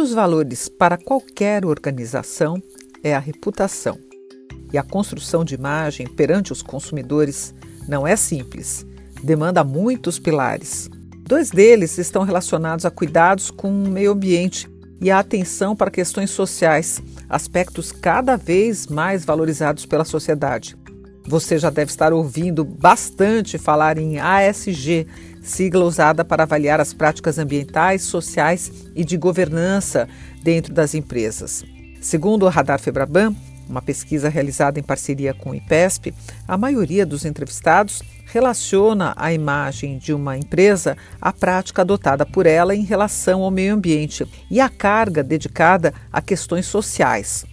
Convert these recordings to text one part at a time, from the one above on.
dos valores para qualquer organização é a reputação. E a construção de imagem perante os consumidores não é simples, demanda muitos pilares. Dois deles estão relacionados a cuidados com o meio ambiente e a atenção para questões sociais, aspectos cada vez mais valorizados pela sociedade. Você já deve estar ouvindo bastante falar em ASG, sigla usada para avaliar as práticas ambientais, sociais e de governança dentro das empresas. Segundo o Radar Febraban, uma pesquisa realizada em parceria com o IPESP, a maioria dos entrevistados relaciona a imagem de uma empresa à prática adotada por ela em relação ao meio ambiente e à carga dedicada a questões sociais.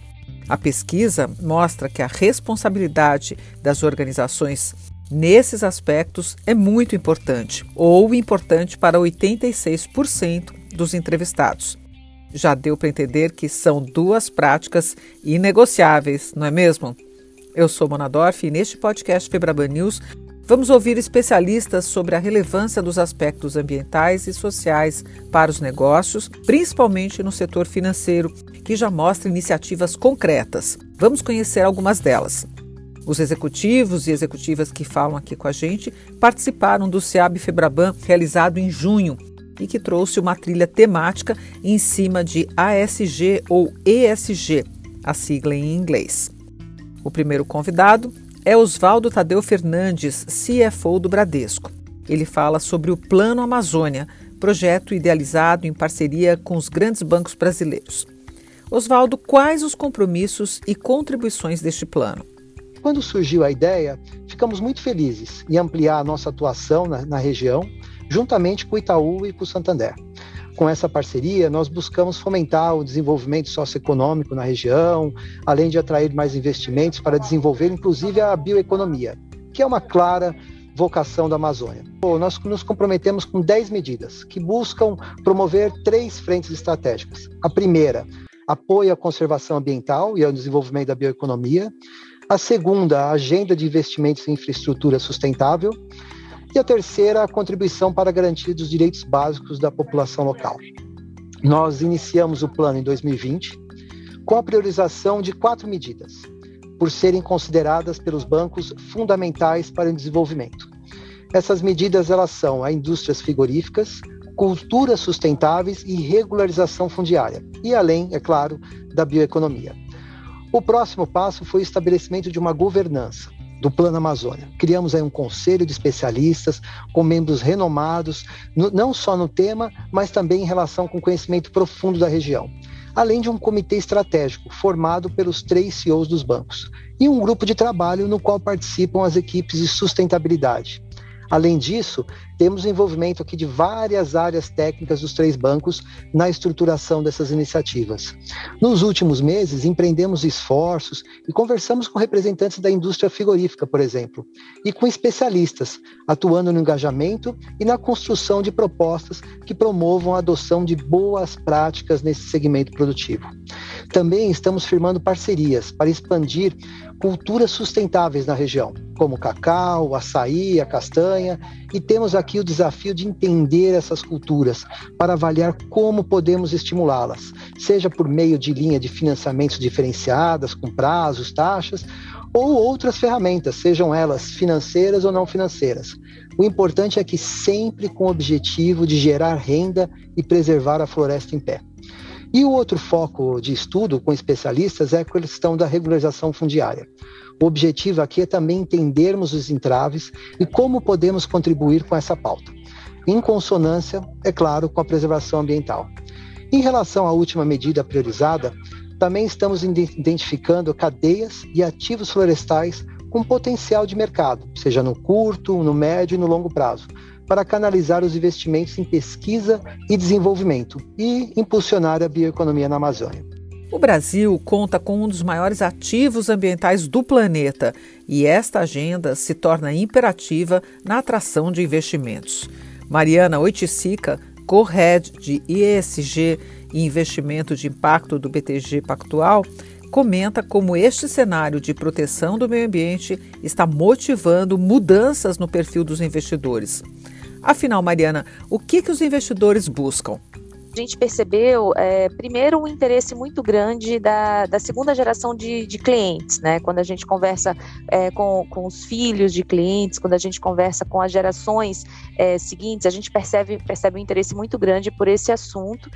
A pesquisa mostra que a responsabilidade das organizações nesses aspectos é muito importante, ou importante para 86% dos entrevistados. Já deu para entender que são duas práticas inegociáveis, não é mesmo? Eu sou Mona Dorf e neste podcast Febraban News Vamos ouvir especialistas sobre a relevância dos aspectos ambientais e sociais para os negócios, principalmente no setor financeiro, que já mostra iniciativas concretas. Vamos conhecer algumas delas. Os executivos e executivas que falam aqui com a gente participaram do SEAB Febraban realizado em junho e que trouxe uma trilha temática em cima de ASG ou ESG, a sigla em inglês. O primeiro convidado é Oswaldo Tadeu Fernandes, CFO do Bradesco. Ele fala sobre o Plano Amazônia, projeto idealizado em parceria com os grandes bancos brasileiros. Oswaldo, quais os compromissos e contribuições deste plano? Quando surgiu a ideia, ficamos muito felizes em ampliar a nossa atuação na, na região, juntamente com o Itaú e com o Santander com essa parceria, nós buscamos fomentar o desenvolvimento socioeconômico na região, além de atrair mais investimentos para desenvolver, inclusive, a bioeconomia, que é uma clara vocação da Amazônia. Nós nos comprometemos com 10 medidas que buscam promover três frentes estratégicas. A primeira, apoio à conservação ambiental e ao desenvolvimento da bioeconomia. A segunda, a agenda de investimentos em infraestrutura sustentável. E a terceira, a contribuição para a garantia dos direitos básicos da população local. Nós iniciamos o plano em 2020 com a priorização de quatro medidas, por serem consideradas pelos bancos fundamentais para o desenvolvimento. Essas medidas elas são a indústrias frigoríficas, culturas sustentáveis e regularização fundiária, e além, é claro, da bioeconomia. O próximo passo foi o estabelecimento de uma governança, do Plano Amazônia. Criamos aí um conselho de especialistas com membros renomados, no, não só no tema, mas também em relação com conhecimento profundo da região. Além de um comitê estratégico formado pelos três CEOs dos bancos e um grupo de trabalho no qual participam as equipes de sustentabilidade. Além disso, temos o envolvimento aqui de várias áreas técnicas dos três bancos na estruturação dessas iniciativas. Nos últimos meses, empreendemos esforços e conversamos com representantes da indústria frigorífica, por exemplo, e com especialistas, atuando no engajamento e na construção de propostas que promovam a adoção de boas práticas nesse segmento produtivo. Também estamos firmando parcerias para expandir culturas sustentáveis na região, como o cacau, o açaí, a castanha, e temos aqui o desafio de entender essas culturas para avaliar como podemos estimulá-las, seja por meio de linha de financiamentos diferenciadas, com prazos, taxas, ou outras ferramentas, sejam elas financeiras ou não financeiras. O importante é que sempre com o objetivo de gerar renda e preservar a floresta em pé. E o outro foco de estudo com especialistas é a questão da regularização fundiária. O objetivo aqui é também entendermos os entraves e como podemos contribuir com essa pauta, em consonância, é claro, com a preservação ambiental. Em relação à última medida priorizada, também estamos identificando cadeias e ativos florestais com potencial de mercado, seja no curto, no médio e no longo prazo, para canalizar os investimentos em pesquisa e desenvolvimento e impulsionar a bioeconomia na Amazônia. O Brasil conta com um dos maiores ativos ambientais do planeta e esta agenda se torna imperativa na atração de investimentos. Mariana Oiticica, co-head de ESG e investimento de impacto do BTG Pactual, comenta como este cenário de proteção do meio ambiente está motivando mudanças no perfil dos investidores. Afinal, Mariana, o que, que os investidores buscam? Gente percebeu, é, primeiro, um interesse muito grande da, da segunda geração de, de clientes, né? Quando a gente conversa é, com, com os filhos de clientes, quando a gente conversa com as gerações é, seguintes, a gente percebe, percebe um interesse muito grande por esse assunto.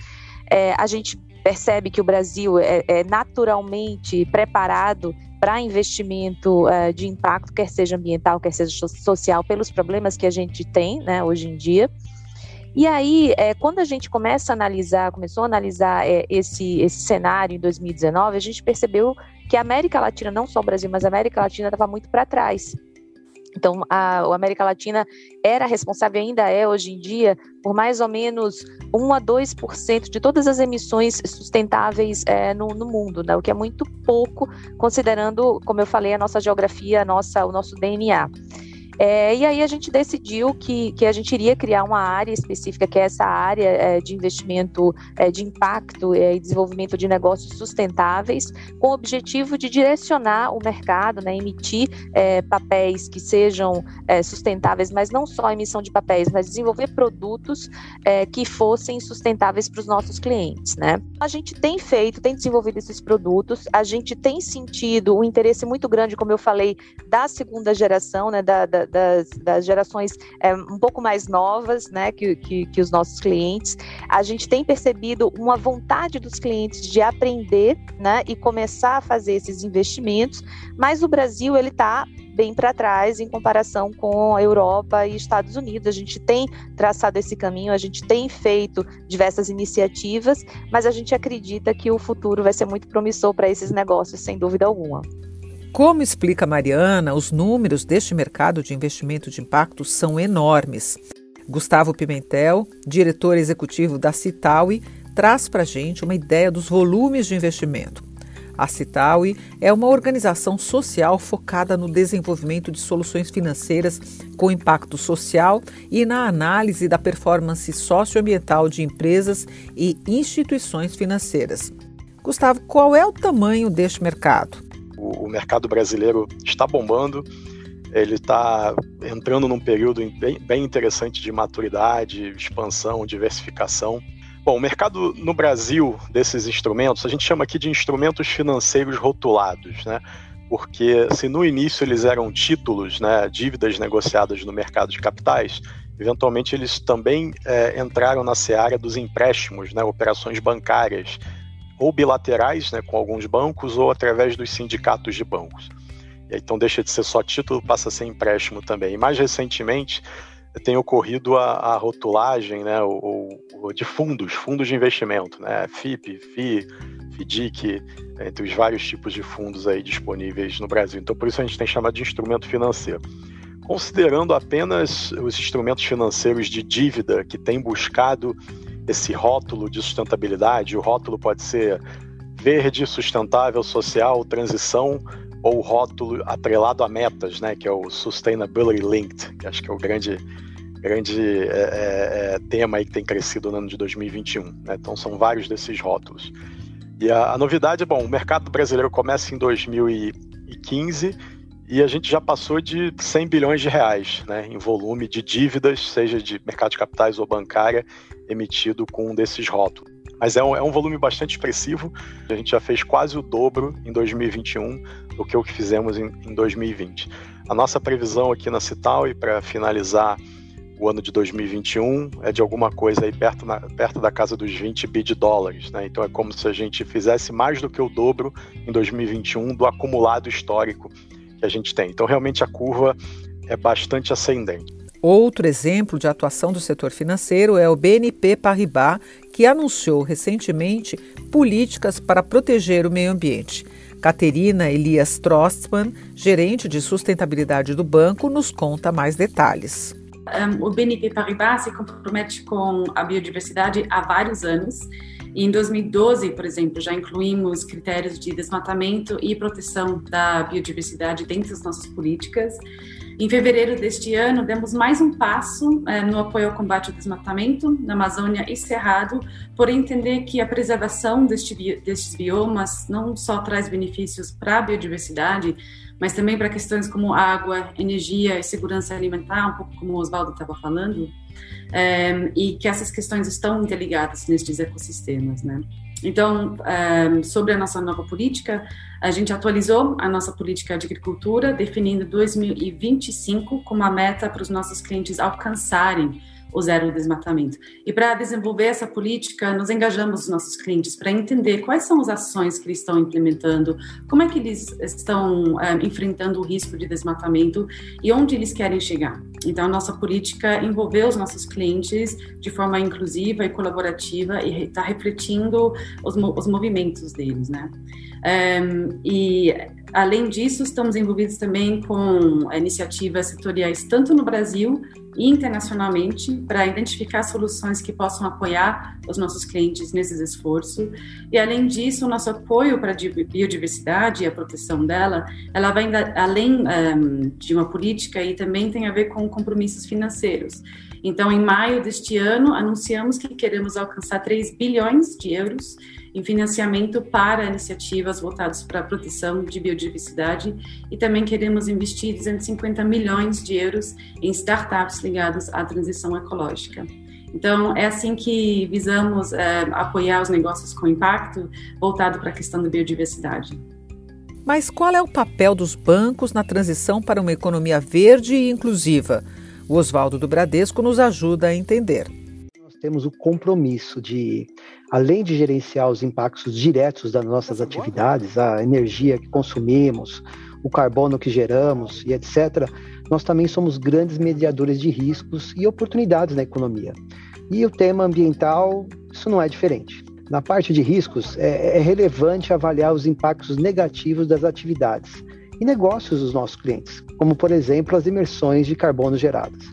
É, a gente percebe que o Brasil é, é naturalmente preparado para investimento uh, de impacto, quer seja ambiental, quer seja social, pelos problemas que a gente tem né, hoje em dia. E aí, é, quando a gente começa a analisar, começou a analisar é, esse, esse cenário em 2019, a gente percebeu que a América Latina, não só o Brasil, mas a América Latina estava muito para trás. Então, a, a, América Latina era responsável, ainda é hoje em dia, por mais ou menos 1 a 2% de todas as emissões sustentáveis é, no, no, mundo, né? o que é muito pouco, considerando, como eu falei, a nossa geografia, a nossa, o nosso DNA. É, e aí a gente decidiu que, que a gente iria criar uma área específica, que é essa área é, de investimento é, de impacto é, e desenvolvimento de negócios sustentáveis, com o objetivo de direcionar o mercado, né, emitir é, papéis que sejam é, sustentáveis, mas não só a emissão de papéis, mas desenvolver produtos que fossem sustentáveis para os nossos clientes. Né? A gente tem feito, tem desenvolvido esses produtos, a gente tem sentido um interesse muito grande, como eu falei, da segunda geração, né, da, da das, das gerações é, um pouco mais novas, né, que, que, que os nossos clientes, a gente tem percebido uma vontade dos clientes de aprender, né, e começar a fazer esses investimentos, mas o Brasil, ele está bem para trás em comparação com a Europa e Estados Unidos. A gente tem traçado esse caminho, a gente tem feito diversas iniciativas, mas a gente acredita que o futuro vai ser muito promissor para esses negócios, sem dúvida alguma. Como explica Mariana, os números deste mercado de investimento de impacto são enormes. Gustavo Pimentel, diretor executivo da Citaui, traz para a gente uma ideia dos volumes de investimento. A Citaui é uma organização social focada no desenvolvimento de soluções financeiras com impacto social e na análise da performance socioambiental de empresas e instituições financeiras. Gustavo, qual é o tamanho deste mercado? O, mercado brasileiro está bombando, ele está entrando num período bem, bem, interessante de maturidade, expansão, diversificação. Bom, o mercado no Brasil desses instrumentos, a gente chama aqui de instrumentos financeiros rotulados, né? Porque se no início eles eram títulos, né, dívidas negociadas no mercado de capitais, eventualmente eles também é, entraram na seara dos empréstimos, né, operações bancárias, ou bilaterais né, com alguns bancos ou através dos sindicatos de bancos. E então deixa de ser só título, passa a ser empréstimo também. E mais recentemente tem ocorrido a, a rotulagem né, o, o, de fundos, fundos de investimento, né, FIP, FI, FDIC, entre os vários tipos de fundos aí disponíveis no Brasil. Então por isso a gente tem chamado de instrumento financeiro. Considerando apenas os instrumentos financeiros de dívida que têm buscado esse rótulo de sustentabilidade. O rótulo pode ser verde, sustentável, social, transição, ou rótulo atrelado a metas, né, que é o Sustainability Linked, que acho que é o grande, grande é, é, é tema aí que tem crescido no ano de 2021. Né? Então são vários desses rótulos. E a, a novidade bom, o mercado brasileiro começa em 2015 e a gente já passou de 100 bilhões de reais né, em volume de dívidas, seja de mercado de capitais ou bancária, emitido com um desses rótulos. Mas é um, é um volume bastante expressivo. A gente já fez quase o dobro em 2021 do que o que fizemos em, em 2020. A nossa previsão aqui na Cital e para finalizar o ano de 2021 é de alguma coisa aí perto, na, perto da casa dos 20 bi de dólares. Né? Então é como se a gente fizesse mais do que o dobro em 2021 do acumulado histórico que a gente tem. Então realmente a curva é bastante ascendente. Outro exemplo de atuação do setor financeiro é o BNP Paribas, que anunciou recentemente políticas para proteger o meio ambiente. Caterina Elias Trostman, gerente de sustentabilidade do banco, nos conta mais detalhes. Um, o BNP Paribas se compromete com a biodiversidade há vários anos. E em 2012, por exemplo, já incluímos critérios de desmatamento e proteção da biodiversidade dentro das nossas políticas. Em fevereiro deste ano, demos mais um passo é, no apoio ao combate ao desmatamento na Amazônia e Cerrado, por entender que a preservação deste, destes biomas não só traz benefícios para a biodiversidade, mas também para questões como água, energia e segurança alimentar, um pouco como o Oswaldo estava falando, é, e que essas questões estão interligadas nestes ecossistemas, né? Então, um, sobre a nossa nova política, a gente atualizou a nossa política de agricultura, definindo 2025 como a meta para os nossos clientes alcançarem o zero desmatamento. E para desenvolver essa política, nos engajamos os nossos clientes para entender quais são as ações que eles estão implementando, como é que eles estão um, enfrentando o risco de desmatamento e onde eles querem chegar. Então, nossa política envolveu os nossos clientes de forma inclusiva e colaborativa e está refletindo os, os movimentos deles, né? Um, e além disso, estamos envolvidos também com iniciativas setoriais tanto no Brasil e internacionalmente para identificar soluções que possam apoiar os nossos clientes nesses esforços. E além disso, o nosso apoio para a biodiversidade e a proteção dela, ela vai além um, de uma política e também tem a ver com compromissos financeiros. Então, em maio deste ano, anunciamos que queremos alcançar 3 bilhões de euros em financiamento para iniciativas voltadas para a proteção de biodiversidade e também queremos investir 250 milhões de euros em startups ligadas à transição ecológica. Então, é assim que visamos é, apoiar os negócios com impacto voltado para a questão da biodiversidade. Mas qual é o papel dos bancos na transição para uma economia verde e inclusiva? O Oswaldo do Bradesco nos ajuda a entender. Temos o compromisso de além de gerenciar os impactos diretos das nossas atividades, a energia que consumimos, o carbono que geramos e etc., nós também somos grandes mediadores de riscos e oportunidades na economia. E o tema ambiental, isso não é diferente. Na parte de riscos, é, é relevante avaliar os impactos negativos das atividades e negócios dos nossos clientes, como, por exemplo, as emissões de carbono geradas.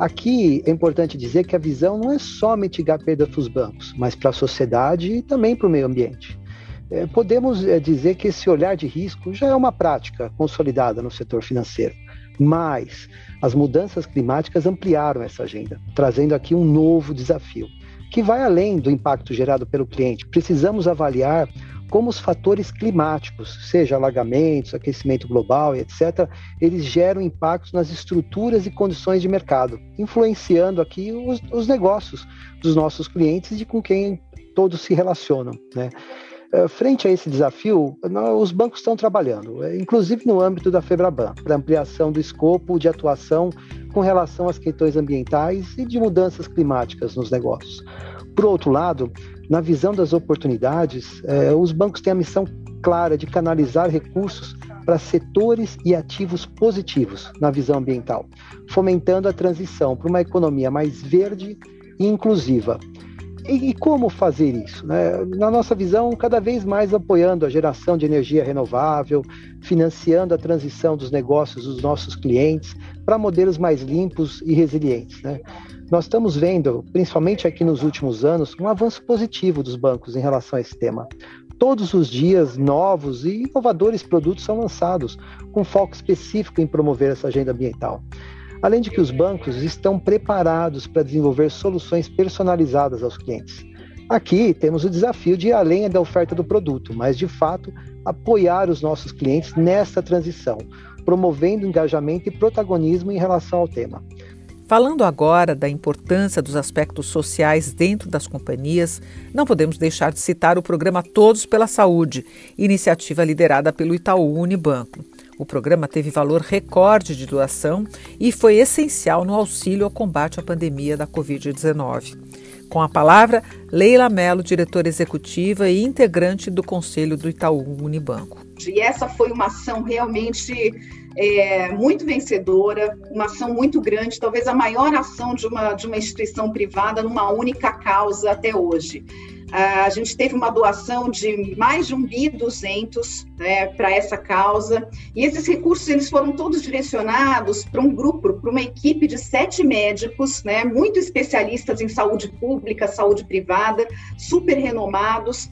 Aqui é importante dizer que a visão não é só mitigar a perda para os bancos, mas para a sociedade e também para o meio ambiente. É, podemos é, dizer que esse olhar de risco já é uma prática consolidada no setor financeiro, mas as mudanças climáticas ampliaram essa agenda, trazendo aqui um novo desafio, que vai além do impacto gerado pelo cliente. Precisamos avaliar como os fatores climáticos, seja alagamentos, aquecimento global etc., eles geram impactos nas estruturas e condições de mercado, influenciando aqui os, os negócios dos nossos clientes e com quem todos se relacionam. Né? Eh, frente a esse desafio, os bancos estão trabalhando, eh, inclusive no âmbito da FEBRABAN, para ampliação do escopo de atuação com relação às questões ambientais e de mudanças climáticas nos negócios. Por outro lado, na visão das oportunidades, eh, os bancos têm a missão clara de canalizar recursos para setores e ativos positivos na visão ambiental, fomentando a transição para uma economia mais verde e inclusiva. E, e como fazer isso? Né? Na nossa visão, cada vez mais apoiando a geração de energia renovável, financiando a transição dos negócios dos nossos clientes para modelos mais limpos e resilientes. Né? Nós estamos vendo, principalmente aqui nos últimos anos, um avanço positivo dos bancos em relação a esse tema. Todos os dias, novos e inovadores produtos são lançados, com foco específico em promover essa agenda ambiental. Além de que os bancos estão preparados para desenvolver soluções personalizadas aos clientes. Aqui temos o desafio de ir além da oferta do produto, mas de fato apoiar os nossos clientes nessa transição, promovendo engajamento e protagonismo em relação ao tema. Falando agora da importância dos aspectos sociais dentro das companhias, não podemos deixar de citar o programa Todos pela Saúde, iniciativa liderada pelo Itaú Unibanco. O programa teve valor recorde de doação e foi essencial no auxílio ao combate à pandemia da Covid-19. Com a palavra, Leila Mello, diretora executiva e integrante do Conselho do Itaú Unibanco. E essa foi uma ação realmente é, muito vencedora, uma ação muito grande, talvez a maior ação de uma, de uma instituição privada numa única causa até hoje. A gente teve uma doação de mais de um bi 200 né, para essa causa e esses recursos eles foram todos direcionados para um grupo, para uma equipe de sete médicos, né, muito especialistas em saúde pública, saúde privada, super renomados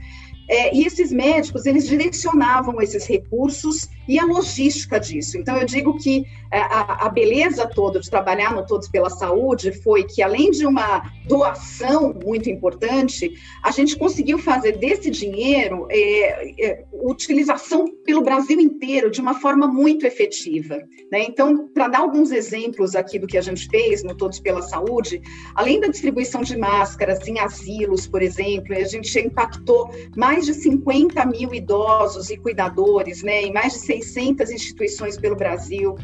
é, e esses médicos, eles direcionavam esses recursos e a logística disso. Então, eu digo que é, a, a, beleza toda de trabalhar no Todos pela Saúde foi que, além de uma doação muito importante, a gente conseguiu fazer desse dinheiro é, é, utilização pelo Brasil inteiro de uma forma muito efetiva. Né? Então, para dar alguns exemplos aqui do que a gente fez no Todos pela Saúde, além da distribuição de máscaras em asilos, por exemplo, a gente impactou mais de 50 mil idosos e cuidadores, né, em mais de 600 instituições pelo Brasil.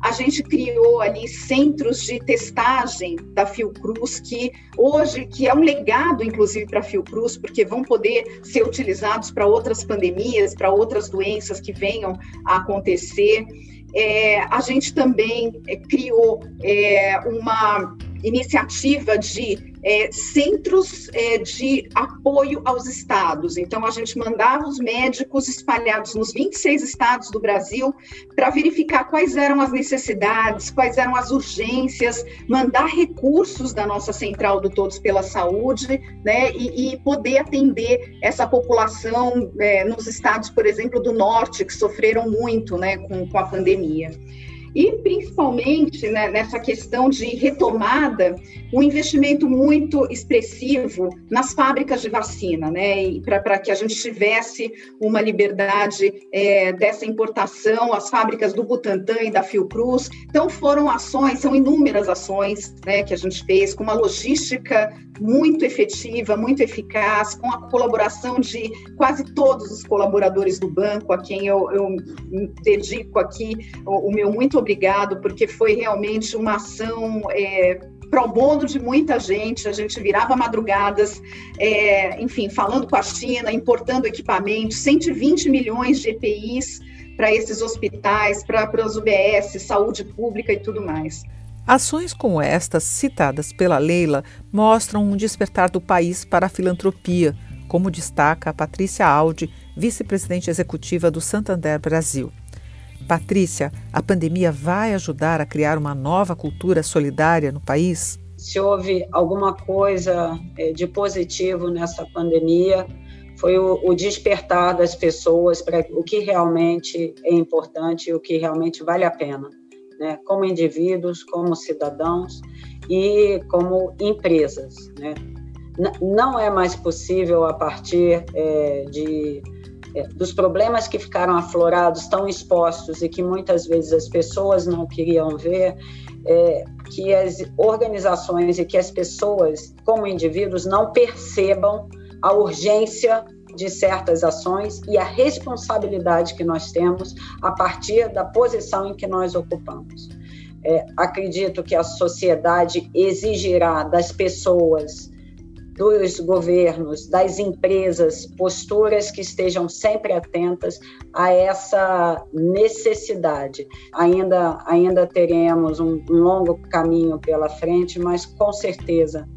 A gente criou ali centros de testagem da Fiocruz, que hoje que é um legado, inclusive, para a Fiocruz, porque vão poder ser utilizados para outras pandemias, para outras doenças que venham a acontecer. É, a gente também é, criou é, uma iniciativa de é, centros é, de apoio aos estados. Então, a gente mandava os médicos espalhados nos 26 estados do Brasil para verificar quais eram as necessidades, quais eram as urgências, mandar recursos da nossa central do Todos pela Saúde, né, e, e poder atender essa população é, nos estados, por exemplo, do norte, que sofreram muito né, com, com a pandemia. E, principalmente, né, nessa questão de retomada, um investimento muito expressivo nas fábricas de vacina, né, para que a gente tivesse uma liberdade é, dessa importação, as fábricas do Butantan e da Fiocruz. Então, foram ações, são inúmeras ações né, que a gente fez, com uma logística muito efetiva, muito eficaz, com a colaboração de quase todos os colaboradores do banco, a quem eu, eu dedico aqui o, o meu muito obrigado, porque foi realmente uma ação é, pro bono de muita gente, a gente virava madrugadas, é, enfim, falando com a China, importando equipamentos, 120 milhões de EPIs para esses hospitais, para as UBS, saúde pública e tudo mais. Ações como estas, citadas pela Leila, mostram um despertar do país para a filantropia, como destaca a Patrícia Aldi, vice-presidente executiva do Santander Brasil. Patrícia, a pandemia vai ajudar a criar uma nova cultura solidária no país? Se houve alguma coisa é, de positivo nessa pandemia, foi o, despertar das pessoas para o que realmente é importante e o que realmente vale a pena, né? como indivíduos, como cidadãos e como empresas. Né? Não é mais possível, a partir é, de dos problemas que ficaram aflorados, tão expostos e que muitas vezes as pessoas não queriam ver, é, que as organizações e que as pessoas, como indivíduos, não percebam a urgência de certas ações e a responsabilidade que nós temos a partir da posição em que nós ocupamos. É, acredito que a sociedade exigirá das pessoas dos governos, das empresas, posturas que estejam sempre atentas a essa necessidade. Ainda, ainda teremos um, longo caminho pela frente, mas com certeza,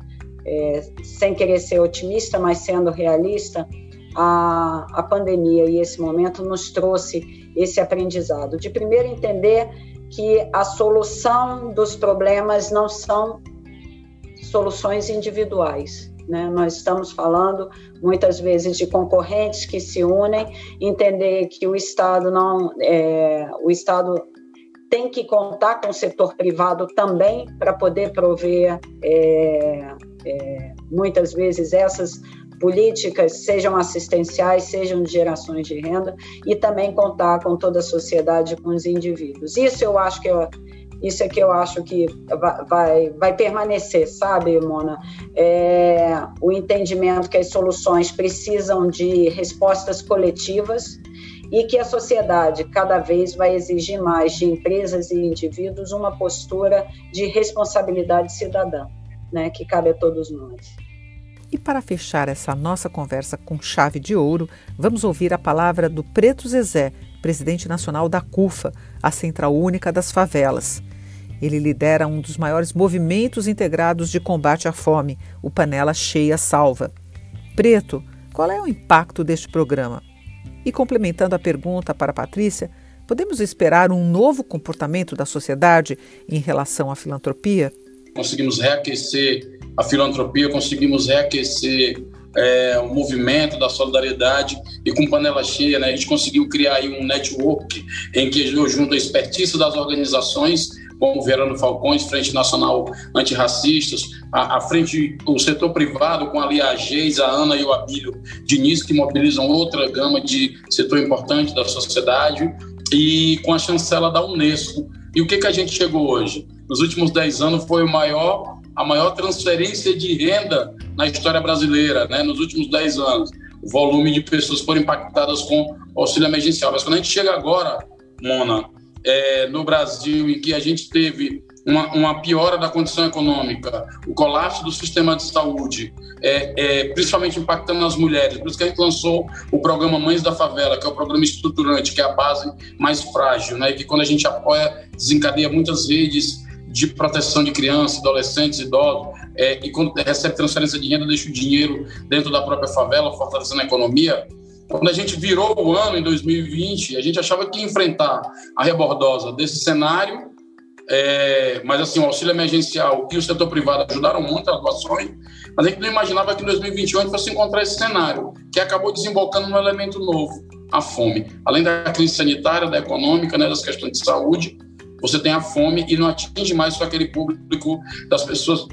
é, sem querer ser otimista, mas sendo realista, a, a pandemia e esse momento nos trouxe esse aprendizado. De primeiro entender que a solução dos problemas não são soluções individuais, né? Nós estamos falando muitas vezes de concorrentes que se unem, entender que o Estado não, é, o Estado tem que contar com o setor privado também para poder prover é, é, muitas vezes essas políticas, sejam assistenciais, sejam de gerações de renda, e também contar com toda a sociedade, com os indivíduos. Isso eu acho que eu, isso é que eu acho que vai, vai permanecer, sabe, Mona? É, o entendimento que as soluções precisam de respostas coletivas e que a sociedade cada vez vai exigir mais de empresas e indivíduos uma postura de responsabilidade cidadã, né, que cabe a todos nós. E para fechar essa nossa conversa com chave de ouro, vamos ouvir a palavra do Preto Zezé, presidente nacional da CUFA, a Central Única das Favelas. Ele lidera um dos maiores movimentos integrados de combate à fome, o Panela Cheia Salva. Preto, qual é o impacto deste programa? E complementando a pergunta para a Patrícia, podemos esperar um novo comportamento da sociedade em relação à filantropia? Conseguimos reaquecer a filantropia, conseguimos reaquecer é, o movimento da solidariedade e com panela cheia, né, a gente conseguiu criar um network em que junto a expertise das organizações como Verano Falcões, Frente Nacional Antirracistas, a, a frente, o setor privado com ali a Geis, a Ana e o Abílio Diniz, que mobilizam outra gama de setor importante da sociedade, e com a chancela da Unesco. E o que, que a gente chegou hoje? Nos últimos 10 anos foi o maior, a maior transferência de renda na história brasileira, né? nos últimos 10 anos. O volume de pessoas foram impactadas com auxílio emergencial. Mas quando a gente chega agora, Mona, é, no Brasil em que a gente teve uma, uma, piora da condição econômica, o colapso do sistema de saúde, é, é, principalmente impactando nas mulheres. Por isso que a gente lançou o programa Mães da Favela, que é o programa estruturante, que é a base mais frágil, né? E que quando a gente apoia, desencadeia muitas redes de proteção de crianças, adolescentes, idosos, é, e quando recebe transferência de renda, deixa o dinheiro dentro da própria favela, fortalecendo a economia. Quando a gente virou o ano em 2020, a gente achava que enfrentar a rebordosa desse cenário, é, mas assim, o auxílio emergencial e o setor privado ajudaram muito as doações, mas a gente não imaginava que em 2021 a gente fosse encontrar esse cenário, que acabou desembocando num elemento novo, a fome. Além da crise sanitária, da econômica, né, das questões de saúde, você tem a fome e não atinge mais só aquele público das pessoas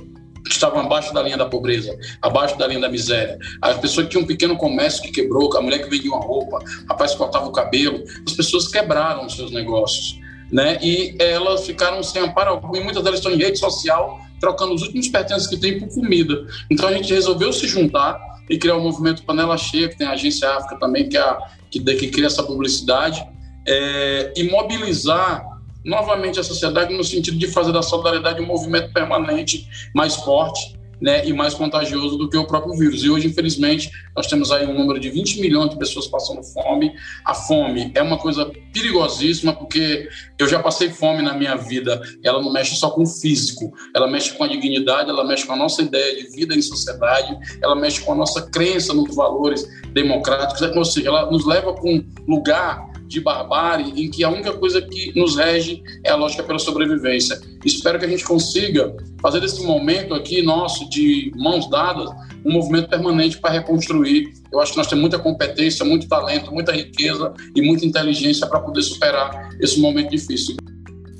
que estavam abaixo da linha da pobreza, abaixo da linha da miséria. As pessoas que tinham um pequeno comércio que quebrou, a mulher que vendia uma roupa, o rapaz que cortava o cabelo, as pessoas quebraram os seus negócios. Né? E elas ficaram sem amparo algum, e muitas delas estão em rede social, trocando os últimos pertences que tem por comida. Então a gente resolveu se juntar e criar o movimento Panela Cheia, que tem a Agência África também, que, é a, que, que cria essa publicidade, é, e mobilizar novamente a sociedade no sentido de fazer da solidariedade um movimento permanente mais forte né, e mais contagioso do que o próprio vírus. E hoje, infelizmente, nós temos aí um número de 20 milhões de pessoas passando fome. A fome é uma coisa perigosíssima, porque eu já passei fome na minha vida. Ela não mexe só com o físico, ela mexe com a dignidade, ela mexe com a nossa ideia de vida em sociedade, ela mexe com a nossa crença nos valores democráticos, ou seja, ela nos leva para um lugar de barbárie em que a única coisa que nos rege é a lógica pela sobrevivência. Espero que a gente consiga fazer desse momento aqui nosso de mãos dadas um movimento permanente para reconstruir. Eu acho que nós temos muita competência, muito talento, muita riqueza e muita inteligência para poder superar esse momento difícil.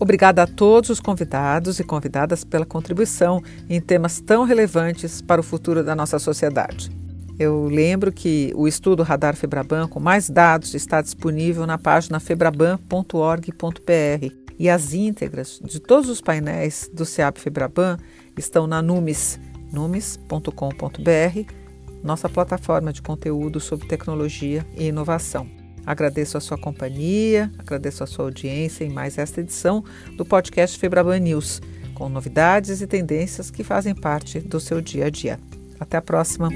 Obrigada a todos os convidados e convidadas pela contribuição em temas tão relevantes para o futuro da nossa sociedade. Eu lembro que o estudo Radar Febraban com mais dados está disponível na página febraban.org.br e as íntegras de todos os painéis do SEAP Febraban estão na Numis, numis.com.br, nossa plataforma de conteúdo sobre tecnologia e inovação. Agradeço a sua companhia, agradeço a sua audiência em mais esta edição do podcast Febraban News, com novidades e tendências que fazem parte do seu dia a dia. Até a próxima!